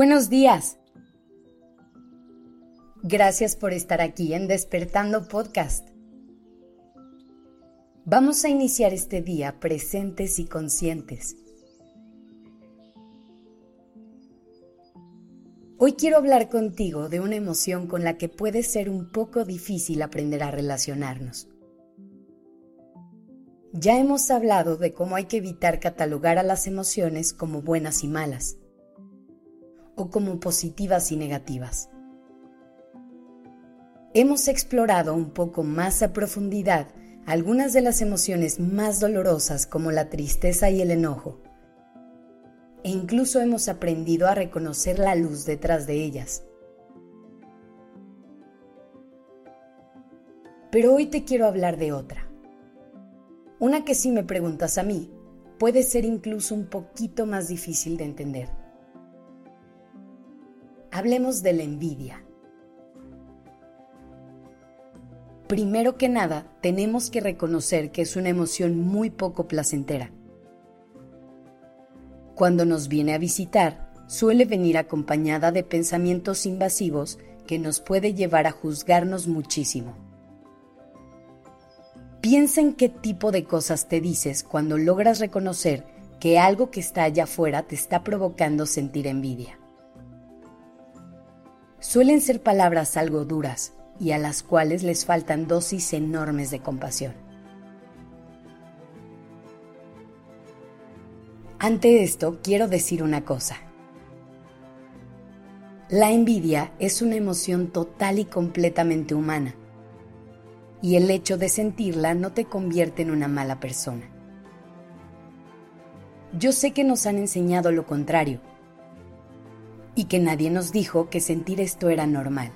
Buenos días. Gracias por estar aquí en Despertando Podcast. Vamos a iniciar este día presentes y conscientes. Hoy quiero hablar contigo de una emoción con la que puede ser un poco difícil aprender a relacionarnos. Ya hemos hablado de cómo hay que evitar catalogar a las emociones como buenas y malas o como positivas y negativas. Hemos explorado un poco más a profundidad algunas de las emociones más dolorosas como la tristeza y el enojo, e incluso hemos aprendido a reconocer la luz detrás de ellas. Pero hoy te quiero hablar de otra. Una que si me preguntas a mí, puede ser incluso un poquito más difícil de entender hablemos de la envidia. Primero que nada, tenemos que reconocer que es una emoción muy poco placentera. Cuando nos viene a visitar, suele venir acompañada de pensamientos invasivos que nos puede llevar a juzgarnos muchísimo. Piensa en qué tipo de cosas te dices cuando logras reconocer que algo que está allá afuera te está provocando sentir envidia suelen ser palabras algo duras y a las cuales les faltan dosis enormes de compasión. Ante esto quiero decir una cosa. La envidia es una emoción total y completamente humana, y el hecho de sentirla no te convierte en una mala persona. Yo sé que nos han enseñado lo contrario, que nadie nos dijo que sentir esto era normal.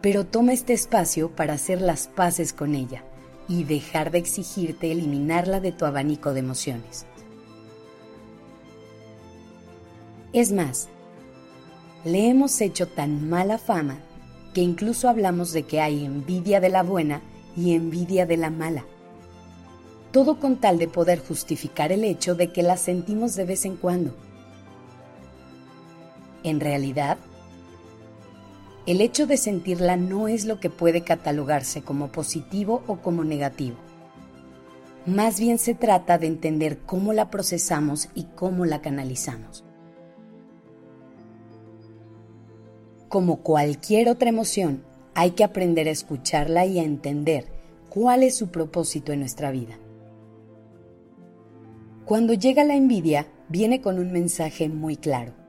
Pero toma este espacio para hacer las paces con ella y dejar de exigirte eliminarla de tu abanico de emociones. Es más, le hemos hecho tan mala fama que incluso hablamos de que hay envidia de la buena y envidia de la mala. Todo con tal de poder justificar el hecho de que la sentimos de vez en cuando en realidad, el hecho de sentirla no es lo que puede catalogarse como positivo o como negativo. Más bien se trata de entender cómo la procesamos y cómo la canalizamos. Como cualquier otra emoción, hay que aprender a escucharla y a entender cuál es su propósito en nuestra vida. Cuando llega la envidia, viene con un mensaje muy claro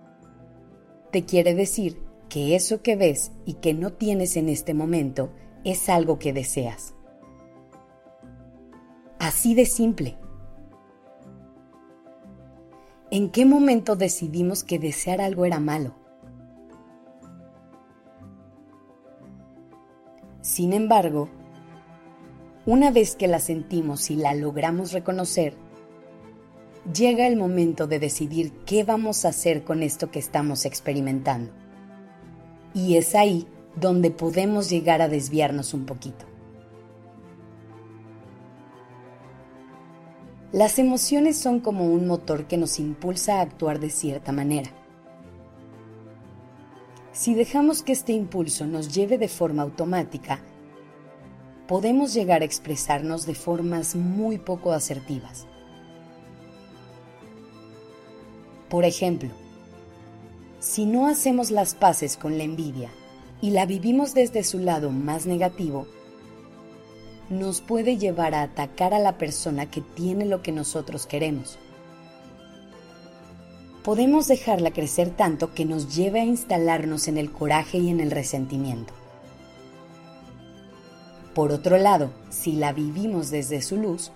te quiere decir que eso que ves y que no tienes en este momento es algo que deseas. Así de simple. ¿En qué momento decidimos que desear algo era malo? Sin embargo, una vez que la sentimos y la logramos reconocer, llega el momento de decidir qué vamos a hacer con esto que estamos experimentando. Y es ahí donde podemos llegar a desviarnos un poquito. Las emociones son como un motor que nos impulsa a actuar de cierta manera. Si dejamos que este impulso nos lleve de forma automática, podemos llegar a expresarnos de formas muy poco asertivas Por ejemplo, si no hacemos las paces con la envidia y la vivimos desde su lado más negativo, nos puede llevar a atacar a la persona que tiene lo que nosotros queremos. Podemos dejarla crecer tanto que nos lleve a instalarnos en el coraje y en el resentimiento. Por otro lado, si la vivimos desde su luz,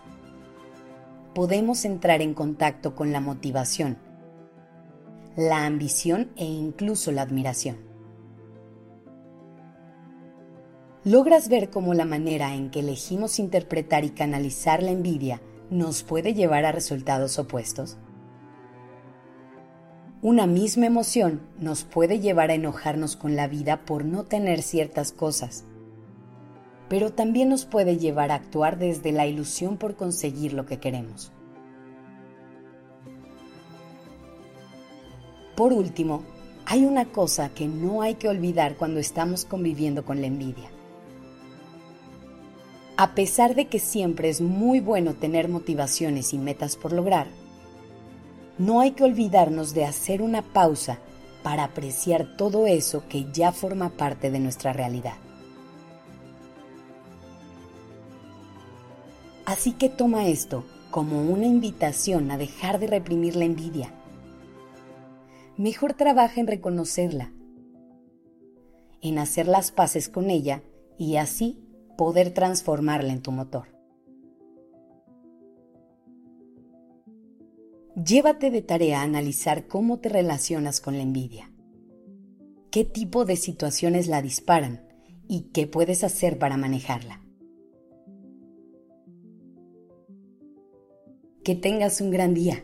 podemos entrar en contacto con la motivación, la ambición e incluso la admiración. ¿Logras ver cómo la manera en que elegimos interpretar y canalizar la envidia nos puede llevar a resultados opuestos? Una misma emoción nos puede llevar a enojarnos con la vida por no tener ciertas cosas, pero también nos puede llevar a actuar desde la ilusión por conseguir lo que queremos. Por último, Hay una cosa que no hay que olvidar cuando estamos conviviendo con la envidia. A pesar de que siempre es muy bueno tener motivaciones y metas por lograr, no hay que olvidarnos de hacer una pausa para apreciar todo eso que ya forma parte de nuestra realidad. Así que toma esto como una invitación a dejar de reprimir la envidia mejor trabaja en reconocerla, en hacer las paces con ella y así poder transformarla en tu motor. Llévate de tarea a analizar cómo te relacionas con la envidia, qué tipo de situaciones la disparan y qué puedes hacer para manejarla. Que tengas un gran día.